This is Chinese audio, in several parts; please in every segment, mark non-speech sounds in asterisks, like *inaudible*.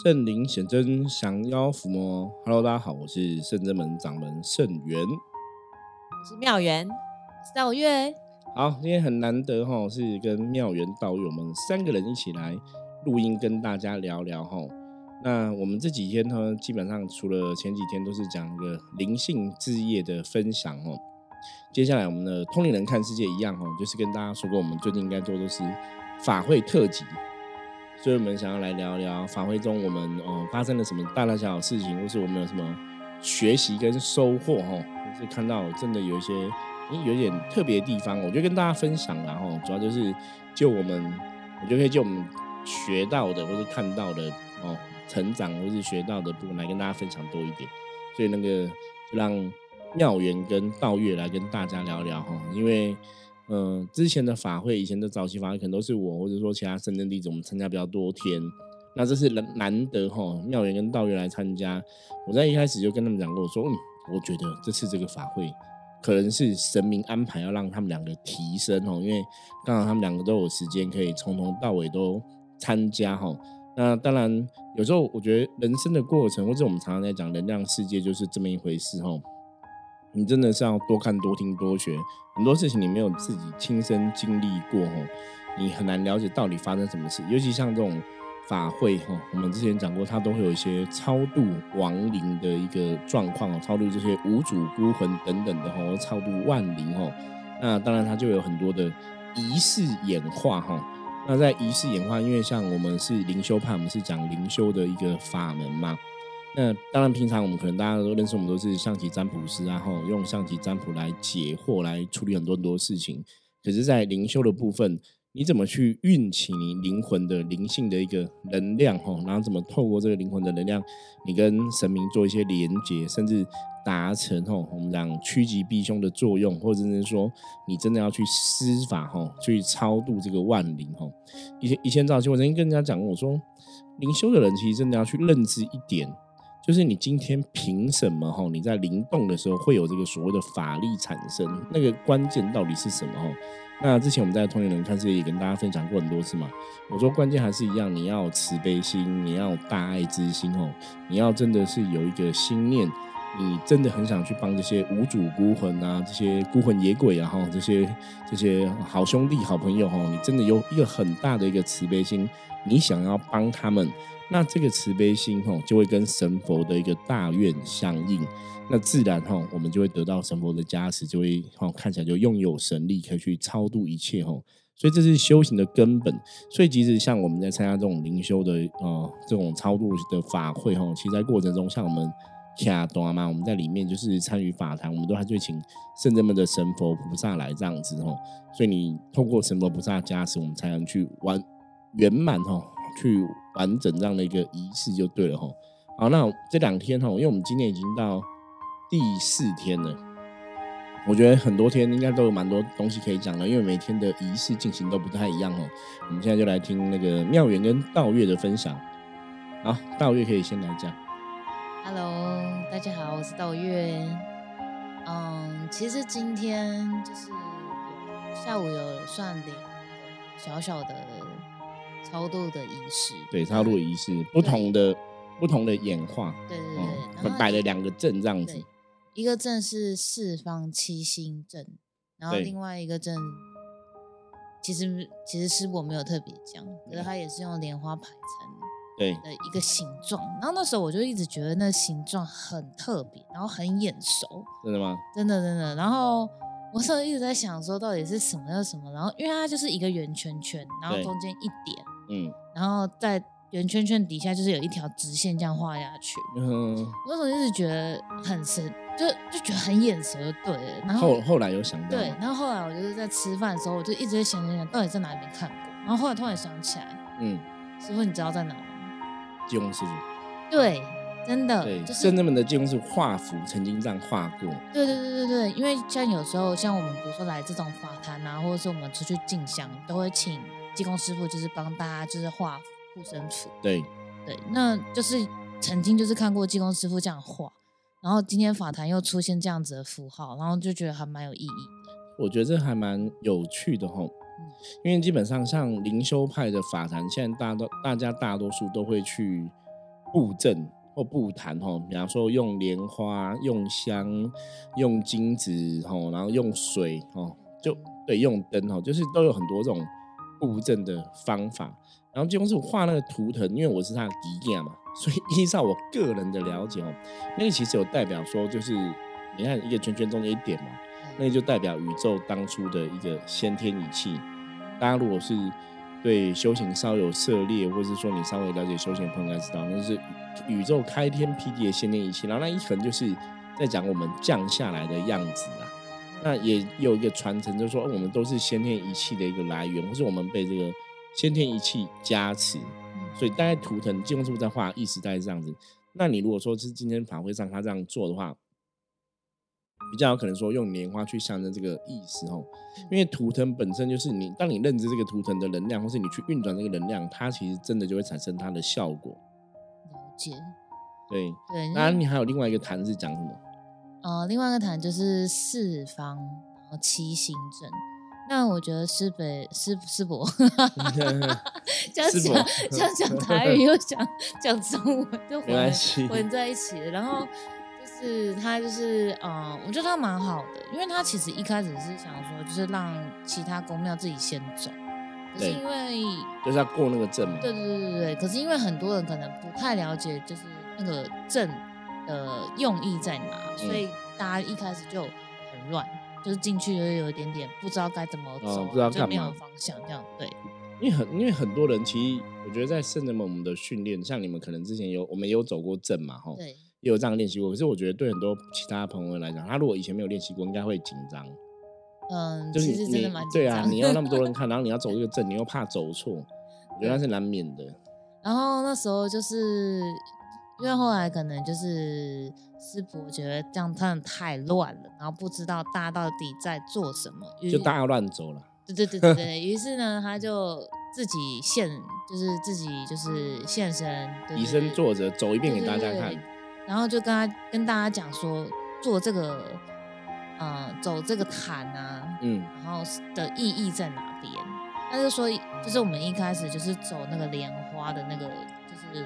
圣灵显真，降妖伏魔。Hello，大家好，我是圣真门掌门圣元，我是妙元，是道月。好，今天很难得哈，是跟妙元道友们三个人一起来录音，跟大家聊聊哈。那我们这几天呢，基本上除了前几天都是讲一个灵性之夜的分享哦。接下来我们的通灵人看世界一样哦，就是跟大家说过，我们最近应该做的是法会特辑。所以我们想要来聊聊法会中我们呃发生了什么大大小小事情，或是我们有什么学习跟收获哈，是看到真的有一些有点特别的地方，我就跟大家分享然后主要就是就我们，我就可以就我们学到的或是看到的哦成长或是学到的部分来跟大家分享多一点，所以那个就让妙缘跟道月来跟大家聊聊哈，因为。嗯，之前的法会，以前的早期法会，可能都是我或者说其他深圳弟子，我们参加比较多天。那这是难难得哈，妙缘跟道缘来参加。我在一开始就跟他们讲过，我说，嗯，我觉得这次这个法会可能是神明安排要让他们两个提升哦，因为刚好他们两个都有时间可以从头到尾都参加哈。那当然，有时候我觉得人生的过程，或者我们常常在讲能量世界，就是这么一回事哈。你真的是要多看、多听、多学，很多事情你没有自己亲身经历过哦，你很难了解到底发生什么事。尤其像这种法会哈，我们之前讲过，它都会有一些超度亡灵的一个状况哦，超度这些无主孤魂等等的哈，超度万灵吼。那当然它就有很多的仪式演化哈。那在仪式演化，因为像我们是灵修派，我们是讲灵修的一个法门嘛。那当然，平常我们可能大家都认识，我们都是象棋占卜师，然后用象棋占卜来解惑，来处理很多很多事情。可是，在灵修的部分，你怎么去运起你灵魂的灵性的一个能量？哈，然后怎么透过这个灵魂的能量，你跟神明做一些连接，甚至达成哈，我们讲趋吉避凶的作用，或者是说，你真的要去施法哈，去超度这个万灵哈。以前以前早期，我曾经跟人家讲过，我说，灵修的人其实真的要去认知一点。就是你今天凭什么哈？你在灵动的时候会有这个所谓的法力产生？那个关键到底是什么哈？那之前我们在通灵人看世界也跟大家分享过很多次嘛。我说关键还是一样，你要慈悲心，你要大爱之心哦，你要真的是有一个心念，你真的很想去帮这些无主孤魂啊，这些孤魂野鬼啊哈，这些这些好兄弟好朋友哈，你真的有一个很大的一个慈悲心，你想要帮他们。那这个慈悲心吼，就会跟神佛的一个大愿相应，那自然吼，我们就会得到神佛的加持，就会吼看起来就拥有神力，可以去超度一切吼。所以这是修行的根本。所以即使像我们在参加这种灵修的呃这种超度的法会吼，其实在过程中，像我们卡多嘛，我们在里面就是参与法坛，我们都还会请圣人们的神佛菩萨来这样子吼。所以你通过神佛菩萨加持，我们才能去完圆满吼。去完整这样的一个仪式就对了哈。好，那这两天哈，因为我们今天已经到第四天了，我觉得很多天应该都有蛮多东西可以讲的，因为每天的仪式进行都不太一样哦。我们现在就来听那个妙缘跟道月的分享。好，道月可以先来讲。Hello，大家好，我是道月。嗯，其实今天就是下午有算点小小的。超度的仪式，对，超度仪式不同的不同的演化，对对对，摆了两个阵这样子，一个阵是四方七星阵，然后另外一个阵，其实其实师伯没有特别讲，可是他也是用莲花排成对的一个形状，然后那时候我就一直觉得那形状很特别，然后很眼熟，真的吗？真的真的，然后。我那时候一直在想说，到底是什么又什么？然后，因为它就是一个圆圈圈，然后中间一点，嗯，然后在圆圈圈底下就是有一条直线这样画下去。嗯，我那时候一直觉得很神，就就觉得很眼熟，就对了。然后后来有想到，对，然后后来我就是在吃饭的时候，我就一直在想想想，到底在哪里没看过。然后后来突然想起来，嗯，师傅，你知道在哪吗？济公师傅。对。真的，对，圣人们的技工是画符，曾经这样画过。对对对对对，因为像有时候像我们比如说来这种法坛啊，或者是我们出去进香，都会请技工师傅，就是帮大家就是画护身符。对对，那就是曾经就是看过技工师傅这样画，然后今天法坛又出现这样子的符号，然后就觉得还蛮有意义。我觉得这还蛮有趣的哈，因为基本上像灵修派的法坛，现在大多大家大多数都会去。布阵或布坛哈，比方说用莲花、用香、用金子哈，然后用水哈，就对用灯哈，就是都有很多这种布阵的方法。然后金公师傅画那个图腾，因为我是他的弟弟嘛，所以依照我个人的了解哦，那个其实有代表说，就是你看一个圈圈中间一点嘛，那个就代表宇宙当初的一个先天仪器。大家如果是对修行稍有涉猎，或者是说你稍微了解修行的朋友，应该知道那是宇宙开天辟地的先天仪器。然后那一横就是在讲我们降下来的样子啊。那也有一个传承，就是说我们都是先天仪器的一个来源，或是我们被这个。先天一气加持，所以大概图腾金光师傅在画，意思大概是这样子。那你如果说是今天法会上他这样做的话，比较有可能说用莲花去象征这个意思哦。因为图腾本身就是你，当你认知这个图腾的能量，或是你去运转这个能量，它其实真的就会产生它的效果。了解。对对。那你还有另外一个坛是讲什么？呃，另外一个坛就是四方，然后七星阵。那我觉得师北师师伯，*laughs* 这样讲 *laughs* 这样讲台语又讲讲中文，就混混在一起。然后就是他就是呃，我觉得他蛮好的，因为他其实一开始是想说，就是让其他公庙自己先走，可是因为就是要过那个阵嘛。对对对对对。可是因为很多人可能不太了解，就是那个阵的用意在哪，所以大家一开始就很乱。就是进去就有一点点不知道该怎么走，不知道就没有方向这样对。因为很因为很多人其实我觉得在圣人们我们的训练，像你们可能之前有我们也有走过阵嘛，吼，对，也有这样练习过。可是我觉得对很多其他朋友来讲，他如果以前没有练习过，应该会紧张。嗯，就是你对啊，你要那么多人看，然后你要走这个阵，你又怕走错，我觉得那是难免的。然后那时候就是因为后来可能就是。师傅觉得这样真的太乱了，然后不知道大家到底在做什么，就大家乱走了。对对对对对，*laughs* 于是呢，他就自己现，就是自己就是现身，以身作则，走一遍给大家看。然后就跟他跟大家讲说，做这个，呃，走这个坛啊，嗯，然后的意义在哪边？他就说，就是我们一开始就是走那个莲花的那个，就是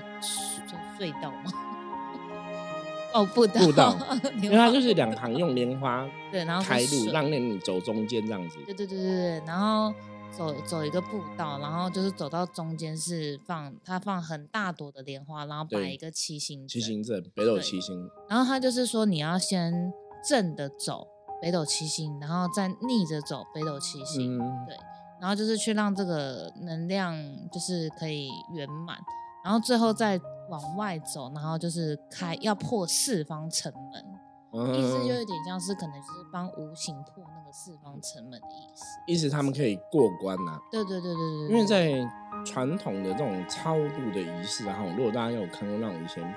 隧道吗。*laughs* 哦，步道，步道，*laughs* 因为它就是两旁用莲花 *laughs* 对，然后开路，让你走中间这样子。对对对对对，然后走走一个步道，然后就是走到中间是放它放很大朵的莲花，然后摆一个七星七星阵，北斗七星。然后他就是说你要先正的走北斗七星，然后再逆着走北斗七星，对，然后就是去让这个能量就是可以圆满，然后最后再。往外走，然后就是开要破四方城门，意思就有点像是可能就是帮无形破那个四方城门的意思。意思他们可以过关呐？对对对对对。因为在传统的这种超度的仪式，然后如果大家有看过那种以前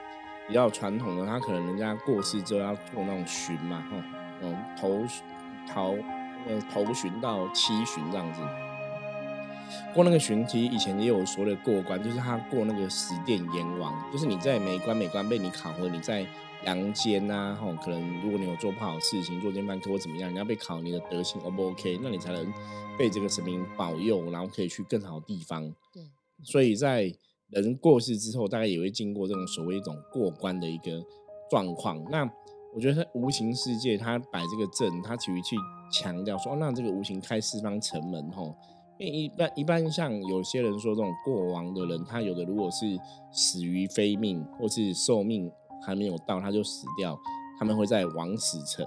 比较传统的，他可能人家过世之后要做那种巡嘛，哈，嗯，头头呃头巡到七巡这样子。过那个巡题，以前也有说的过关，就是他过那个十殿阎王，就是你在每关每关被你考核，你在阳间呐，吼，可能如果你有做不好事情，做奸犯科或怎么样，你要被考你的德行 O 不 OK，那你才能被这个神明保佑，然后可以去更好的地方。对，所以在人过世之后，大概也会经过这种所谓一种过关的一个状况。那我觉得无形世界他摆这个阵，他其实去强调说，那这个无形开四方城门，吼。一般一般像有些人说这种过亡的人，他有的如果是死于非命，或是寿命还没有到他就死掉，他们会在王死城。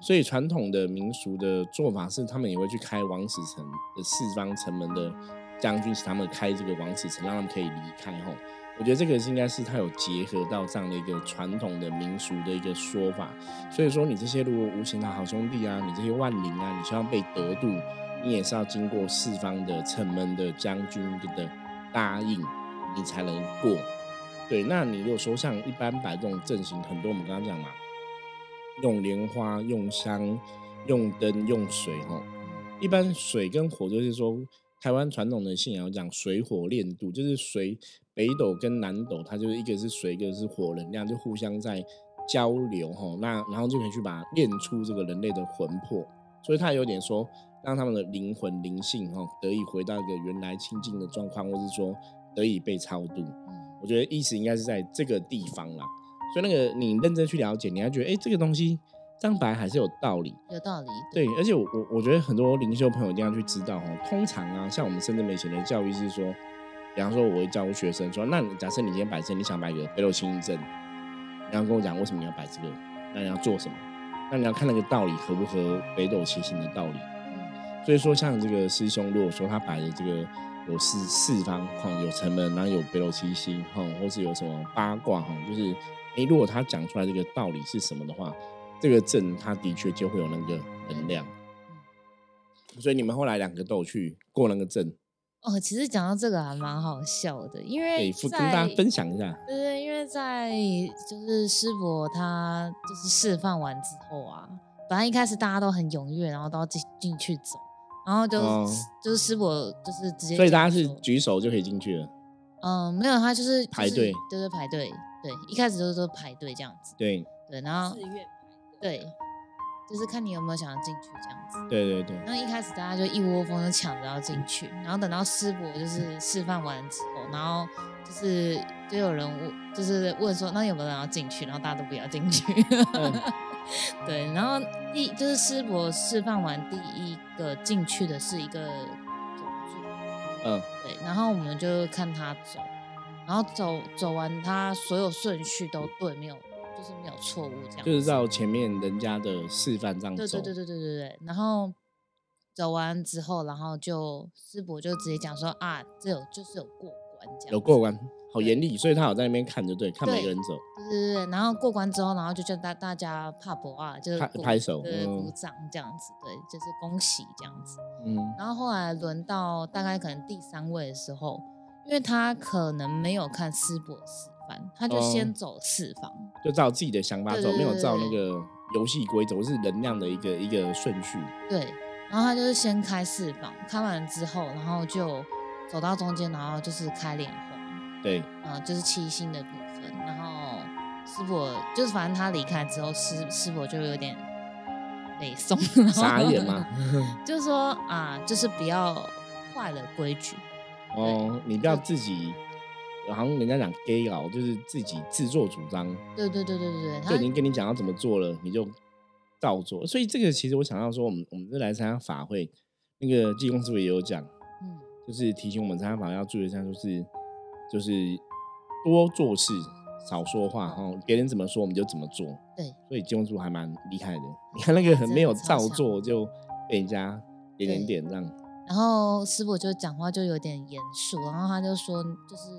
所以传统的民俗的做法是，他们也会去开王死城的四方城门的将军，使他们开这个王死城，让他们可以离开。吼，我觉得这个是应该是他有结合到这样的一个传统的民俗的一个说法。所以说，你这些如果无情的好兄弟啊，你这些万灵啊，你希望被得度。你也是要经过四方的城门的将军的答应，你才能过。对，那你如果说像一般摆这种阵型，很多我们刚刚讲嘛，用莲花、用香、用灯、用水，哈，一般水跟火就是说，台湾传统的信仰讲水火炼度，就是水北斗跟南斗，它就是一个是水，一个是火能量，就互相在交流，哈，那然后就可以去把它炼出这个人类的魂魄，所以他有点说。让他们的灵魂灵性哈得以回到一个原来清净的状况，或是说得以被超度。我觉得意思应该是在这个地方啦。所以那个你认真去了解，你还觉得哎，这个东西这样白还是有道理，有道理。对，而且我我我觉得很多灵修朋友一定要去知道哦。通常啊，像我们深圳美前的教育是说，比方说我会教学生说，那假设你今天摆正，你想摆个北斗七星阵，你要跟我讲为什么你要摆这个，那你要做什么？那你要看那个道理合不合北斗七星的道理。所以说，像这个师兄，如果说他摆的这个有四四方哈，有城门，然后有北斗七星哈，或是有什么八卦哈，就是诶，如果他讲出来这个道理是什么的话，这个阵他的确就会有那个能量。所以你们后来两个都有去过那个阵。哦，其实讲到这个还蛮好笑的，因为跟大家分享一下。对对，因为在就是师伯他就是示范完之后啊，本来一开始大家都很踊跃，然后都要进进去走。然后就就是师伯就是直接，所以大家是举手就可以进去了。嗯，没有，他就是排队，对对排队，对，一开始就是都排队这样子。对对，然后自愿排对，就是看你有没有想要进去这样子。对对对。那一开始大家就一窝蜂的抢着要进去，然后等到师伯就是示范完之后，然后就是就有人问，就是问说那有没有人要进去，然后大家都不要进去。*laughs* 对，然后第就是师伯示范完第一个进去的是一个走柱，嗯，对，然后我们就看他走，然后走走完他所有顺序都对，没有就是没有错误这样，就是照前面人家的示范这样走，对对对对对对对，然后走完之后，然后就师伯就直接讲说啊，这有就是有过关这样，有过关。好严厉，所以他好在那边看着，对，看每个人走。对对对，然后过关之后，然后就叫大大家帕博啊，就是拍拍手，对，鼓掌这样子，对，就是恭喜这样子。嗯。然后后来轮到大概可能第三位的时候，因为他可能没有看师伯示范，他就先走四方，就照自己的想法走，没有照那个游戏规则，是能量的一个一个顺序。对。然后他就是先开四方，开完之后，然后就走到中间，然后就是开莲花。对，啊，就是七星的部分，然后师伯就是反正他离开之后，师师伯就有点北宋 *laughs* 傻眼吗？*laughs* 就是说啊，就是不要坏了规矩哦，你不要自己，好像人家讲 gay 佬，就是自己自作主张。对对对对对对，就已经跟你讲要怎么做了，你就照做。所以这个其实我想要说，我们我们这来参加法会，那个济公师傅也有讲，嗯，就是提醒我们参加法要注意一下，就是。就是多做事，少说话哈。别人怎么说，我们就怎么做。对，所以金公主还蛮厉害的。你看那个很没有照做，就被人家点点点这样。然后师傅就讲话就有点严肃，然后他就说，就是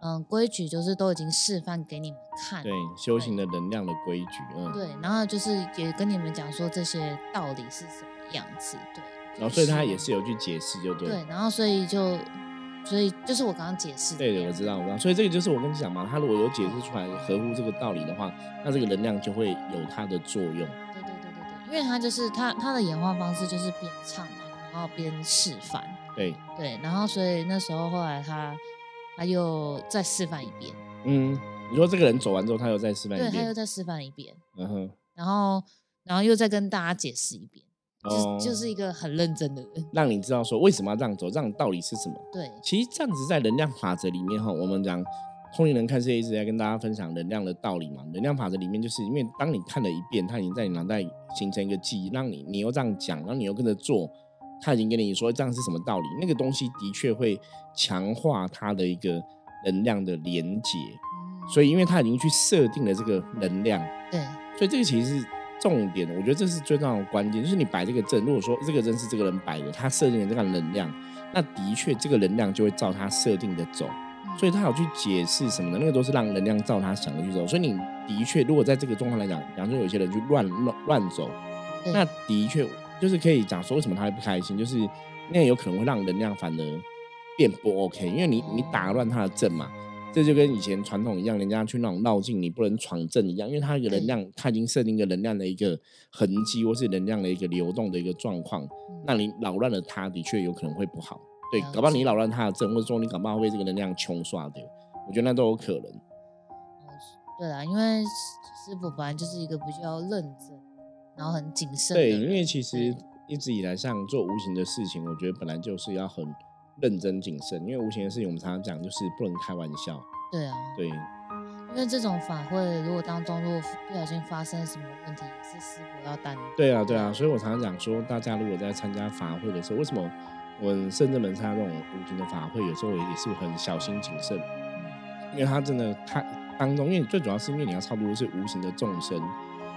嗯，规矩就是都已经示范给你们看。对，修行的能量的规矩，嗯。对，然后就是也跟你们讲说这些道理是什么样子。对。然后所以他也是有去解释，就对。对，然后所以就。所以就是我刚刚解释。对的，我知道，我知道。所以这个就是我跟你讲嘛，他如果有解释出来合乎这个道理的话，那这个能量就会有它的作用。对对对对对，因为他就是他他的演化方式就是边唱嘛，然后边示范。对对，然后所以那时候后来他他又再示范一遍。嗯，你说这个人走完之后，他又再示范一遍。对，他又再示范一遍。嗯哼。然后然后又再跟大家解释一遍。就就是一个很认真的人，让你知道说为什么要这样走，这样道理是什么。对，其实这样子在能量法则里面哈，我们讲通灵人看世界一直在跟大家分享能量的道理嘛。能量法则里面就是因为当你看了一遍，它已经在你脑袋形成一个记忆，让你你又这样讲，然后你又跟着做，他已经跟你说这样是什么道理，那个东西的确会强化他的一个能量的连接。所以因为他已经去设定了这个能量，对，所以这个其实是。重点，我觉得这是最重要的关键，就是你摆这个阵。如果说这个阵是这个人摆的，他设定的这个能量，那的确这个能量就会照他设定的走。所以他有去解释什么的，那个都是让能量照他想的去走。所以你的确，如果在这个状况来讲，比方说有些人去乱乱乱走，那的确就是可以讲说为什么他会不开心，就是那有可能会让能量反而变不 OK，因为你你打乱他的阵嘛。这就跟以前传统一样，人家去那种绕境，你不能闯阵一样，因为他一个能量，他已经设定一个能量的一个痕迹，或是能量的一个流动的一个状况。那你扰乱了他，的确有可能会不好。对，搞不好你扰乱他的阵，或者说你搞不好会被这个能量穷刷掉，我觉得那都有可能。对啊，因为师傅本来就是一个比较认真，然后很谨慎。对，因为其实一直以来，像做无形的事情，我觉得本来就是要很。认真谨慎，因为无形的事情我们常常讲就是不能开玩笑。对啊，对，因为这种法会，如果当中如果不小心发生什么问题，也是师傅要担。对啊，对啊，所以我常常讲说，大家如果在参加法会的时候，为什么我们甚至门参加这种无形的法会，有时候也是很小心谨慎，因为他真的他当中，因为最主要是因为你要差不多是无形的众生，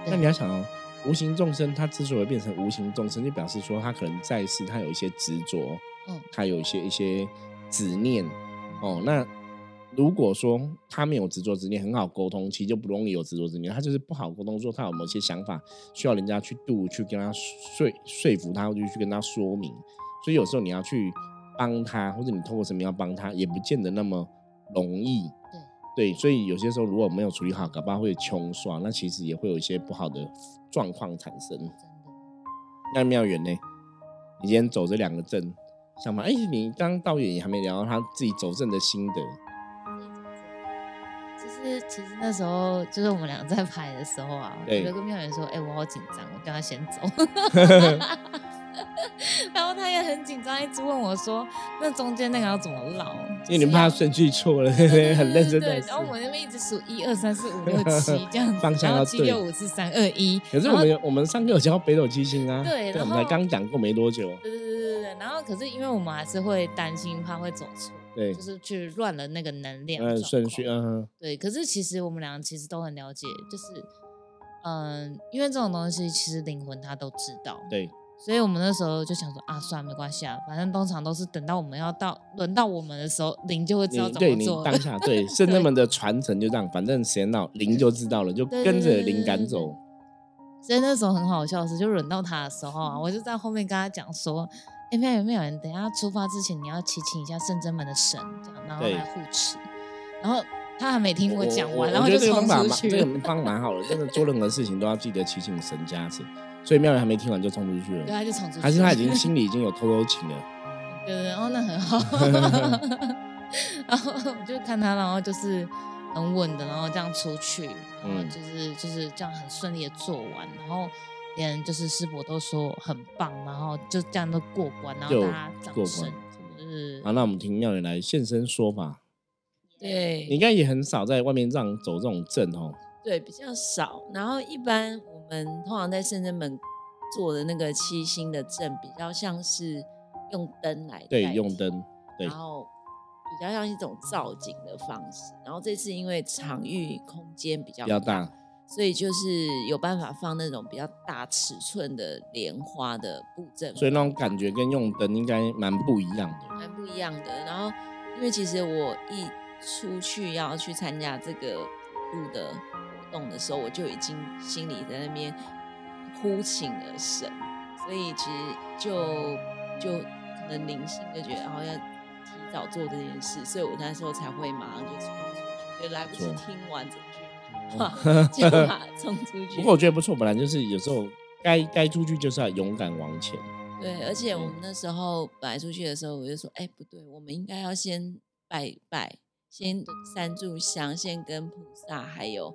那你要想哦。无形众生，他之所以变成无形众生，就表示说他可能在世，他有一些执着，嗯，他有一些一些执念，哦，那如果说他没有执着执念，很好沟通，其实就不容易有执着执念。他就是不好沟通，说他有某些想法需要人家去度，去跟他说说服他，或者去跟他说明。所以有时候你要去帮他，或者你通过什么要帮他，也不见得那么容易。对，所以有些时候如果没有处理好，搞不好会穷刷，那其实也会有一些不好的。状况产生，真的。那妙远呢？你今天走这两个镇，想法？哎，你刚到远也还没聊到他自己走镇的心得。就是，其实那时候就是我们两个在拍的时候啊，有个妙远说：“哎，我好紧张，我叫他先走。*laughs* *laughs* ”然后他也很紧张，一直问我说：“那中间那个要怎么绕？”因为你怕顺序错了，*laughs* 很认真对，然后我那边一直数一二三四五六七这样子，方向要七六五四三二一。可是我们我们上课有教北斗七星啊，对，我们才刚讲过没多久。对对对对对对。然后可是因为我们还是会担心，怕会走错，对，就是去乱了那个能量顺序。嗯，对。可是其实我们两个其实都很了解，就是嗯，因为这种东西其实灵魂他都知道。对。所以我们那时候就想说啊，算了，没关系啊，反正通常都是等到我们要到轮到我们的时候，灵就会知道怎么做。对，*laughs* 当下对圣人们的传承就这样，反正时间到，灵就知道了，就跟着灵赶走。所以那时候很好笑的是，就轮到他的时候啊，我就在后面跟他讲说，哎，没有没有人，等下出发之前你要祈请一下圣真门的神，这样然后来护持。然后他还没听我讲完，然后就冲出去。这个方蛮好的，真的做任何事情都要记得祈请神加持。所以妙人还没听完就冲出去了，对，他就冲出去，还是他已经心里已经有偷偷情了。对对，然后那很好，*laughs* 然后我就看他，然后就是很稳的，然后这样出去，然后就是就是这样很顺利的做完，然后连就是师伯都说很棒，然后就这样都过关，然后大家掌声，就是好，那我们听妙人来现身说法。对，你应该也很少在外面这样走这种阵哦。对，比较少。然后一般我们通常在圣真门做的那个七星的阵，比较像是用灯来对，用灯，对然后比较像一种造景的方式。然后这次因为场域空间比较比较大，所以就是有办法放那种比较大尺寸的莲花的布阵，所以那种感觉跟用灯应该蛮不一样的，蛮不一样的。然后因为其实我一出去要去参加这个路的。动的时候，我就已经心里在那边呼请了神，所以其实就就可能灵性就觉得，然后要提早做这件事，所以我那时候才会马上就冲出去，就来不及听完整句话 *laughs* 就冲出去。不过我觉得不错，本来就是有时候该该出去就是要勇敢往前。对，而且我们那时候本来出去的时候，我就说，哎，不对，我们应该要先拜拜，先三炷香，先跟菩萨还有。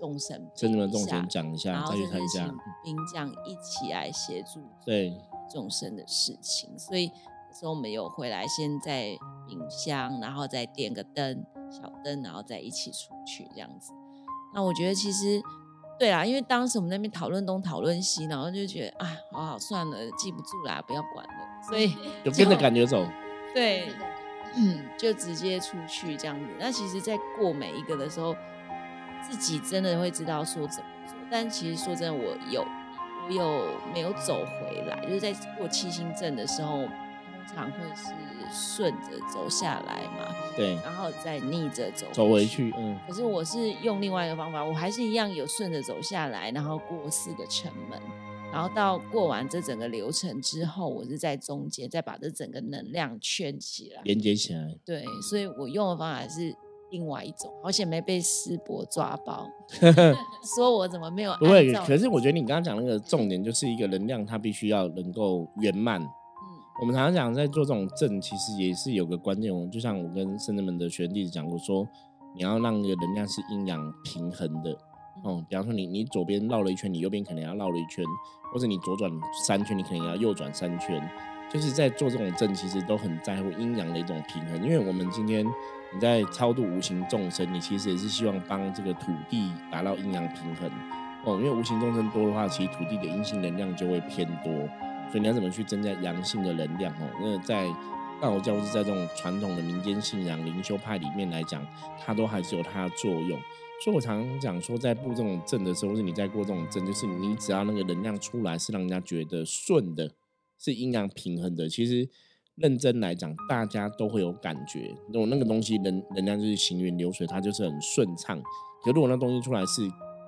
众神，真的众神讲一下，再去参加兵将一起来协助对众生的事情。所以有时候我们有回来，先在冰箱，然后再点个灯，小灯，然后再一起出去这样子。那我觉得其实对啊，因为当时我们那边讨论东讨论西，然后就觉得啊，好好算了，记不住啦，不要管了。所以有跟着感觉走，对，嗯，*clears throat* 就直接出去这样子。那其实，在过每一个的时候。自己真的会知道说怎么做，但其实说真的，我有我有没有走回来？就是在过七星阵的时候，通常会是顺着走下来嘛，对，然后再逆着走走回去，嗯。可是我是用另外一个方法，我还是一样有顺着走下来，然后过四个城门，然后到过完这整个流程之后，我是在中间再把这整个能量圈起来，连接起来。对，所以我用的方法是。另外一种，而且没被师伯抓包，*laughs* 说我怎么没有？不会，可是我觉得你刚刚讲那个重点就是一个能量，它必须要能够圆满。嗯，我们常常讲在做这种阵，其实也是有个关键。我就像我跟圣人们的学弟子讲过，说你要让那个能量是阴阳平衡的。哦，比方说你你左边绕了一圈，你右边可能要绕了一圈，或者你左转三圈，你可能要右转三圈。就是在做这种阵，其实都很在乎阴阳的一种平衡。因为我们今天你在超度无形众生，你其实也是希望帮这个土地达到阴阳平衡哦。因为无形众生多的话，其实土地的阴性能量就会偏多，所以你要怎么去增加阳性的能量哦？那在道教是在这种传统的民间信仰灵修派里面来讲，它都还是有它的作用。所以我常常讲说，在布这种阵的时候，或是你在过这种阵，就是你只要那个能量出来，是让人家觉得顺的，是阴阳平衡的。其实认真来讲，大家都会有感觉。如果那个东西能能量就是行云流水，它就是很顺畅。可如果那东西出来是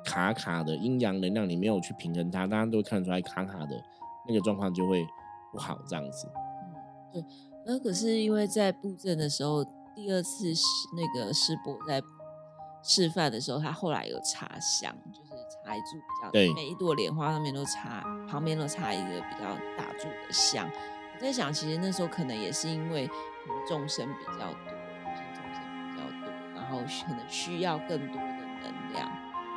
卡卡的，阴阳能量你没有去平衡它，大家都会看出来卡卡的，那个状况就会不好。这样子。嗯，对。那可是因为在布阵的时候，第二次那个师伯在。示范的时候，他后来有插香，插一柱比较每一朵莲花上面都插，旁边都插一个比较大柱的香。我在想，其实那时候可能也是因为众生比较多，众生比较多，然后可能需要更多的能量，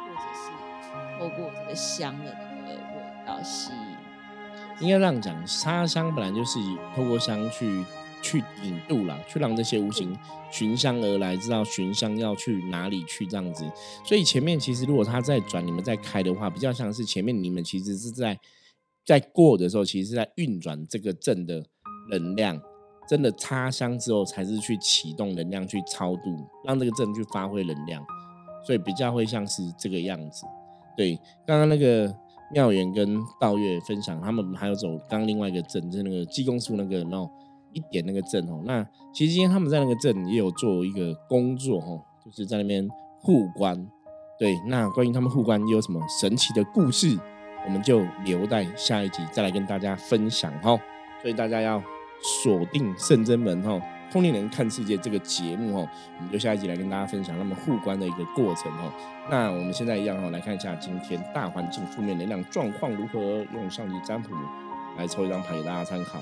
或者是透过这个香的那个味道吸引。应该这样讲，插香本来就是透过香去。去引渡了，去让这些无形寻香而来，知道寻香要去哪里去这样子。所以前面其实如果他在转，你们在开的话，比较像是前面你们其实是在在过的时候，其实是在运转这个阵的能量。真的插香之后，才是去启动能量去超度，让这个阵去发挥能量。所以比较会像是这个样子。对，刚刚那个妙元跟道月分享，他们还有走刚另外一个阵，就是那个济公树那个，然后。一点那个镇哦，那其实今天他们在那个镇也有做一个工作哦，就是在那边护关。对，那关于他们护关有什么神奇的故事，我们就留待下一集再来跟大家分享哈。所以大家要锁定圣真门哈，通灵人看世界这个节目哦，我们就下一集来跟大家分享他们护关的一个过程哦。那我们现在一样哈，来看一下今天大环境负面能量状况如何，用上级占卜来抽一张牌给大家参考。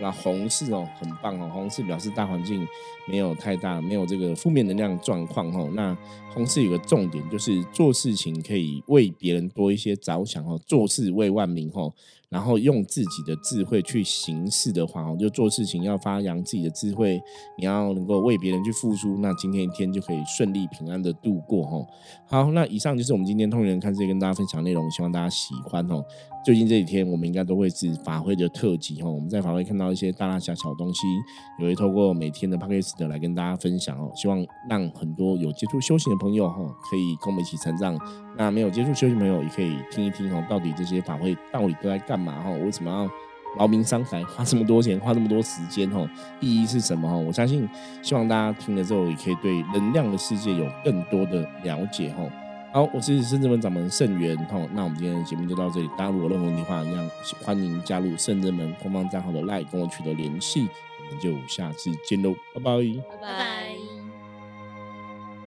那红是哦，很棒哦，红是表示大环境没有太大，没有这个负面能量状况哦。那红是有个重点，就是做事情可以为别人多一些着想哦，做事为万民哦。然后用自己的智慧去行事的话，就做事情要发扬自己的智慧，你要能够为别人去付出，那今天一天就可以顺利平安的度过哦。好，那以上就是我们今天通人看这跟大家分享内容，希望大家喜欢哦。最近这几天我们应该都会是法会的特辑哦，我们在法会看到一些大大小小东西，也会透过每天的 p o d c a 来跟大家分享哦。希望让很多有接触修行的朋友哈，可以跟我们一起成长。那没有接触修行朋友也可以听一听哦，到底这些法会到底都在干嘛哈？为什么要劳民伤财，花这么多钱，花这么多时间哈？意义是什么哈？我相信，希望大家听了之后也可以对能量的世界有更多的了解哈。好，我是圣智门掌门圣元哈，那我们今天的节目就到这里。大家如果任何问题的话，一样欢迎加入圣智门官方账号的 LINE 跟我取得联系。我们就下次见喽，拜拜，拜拜。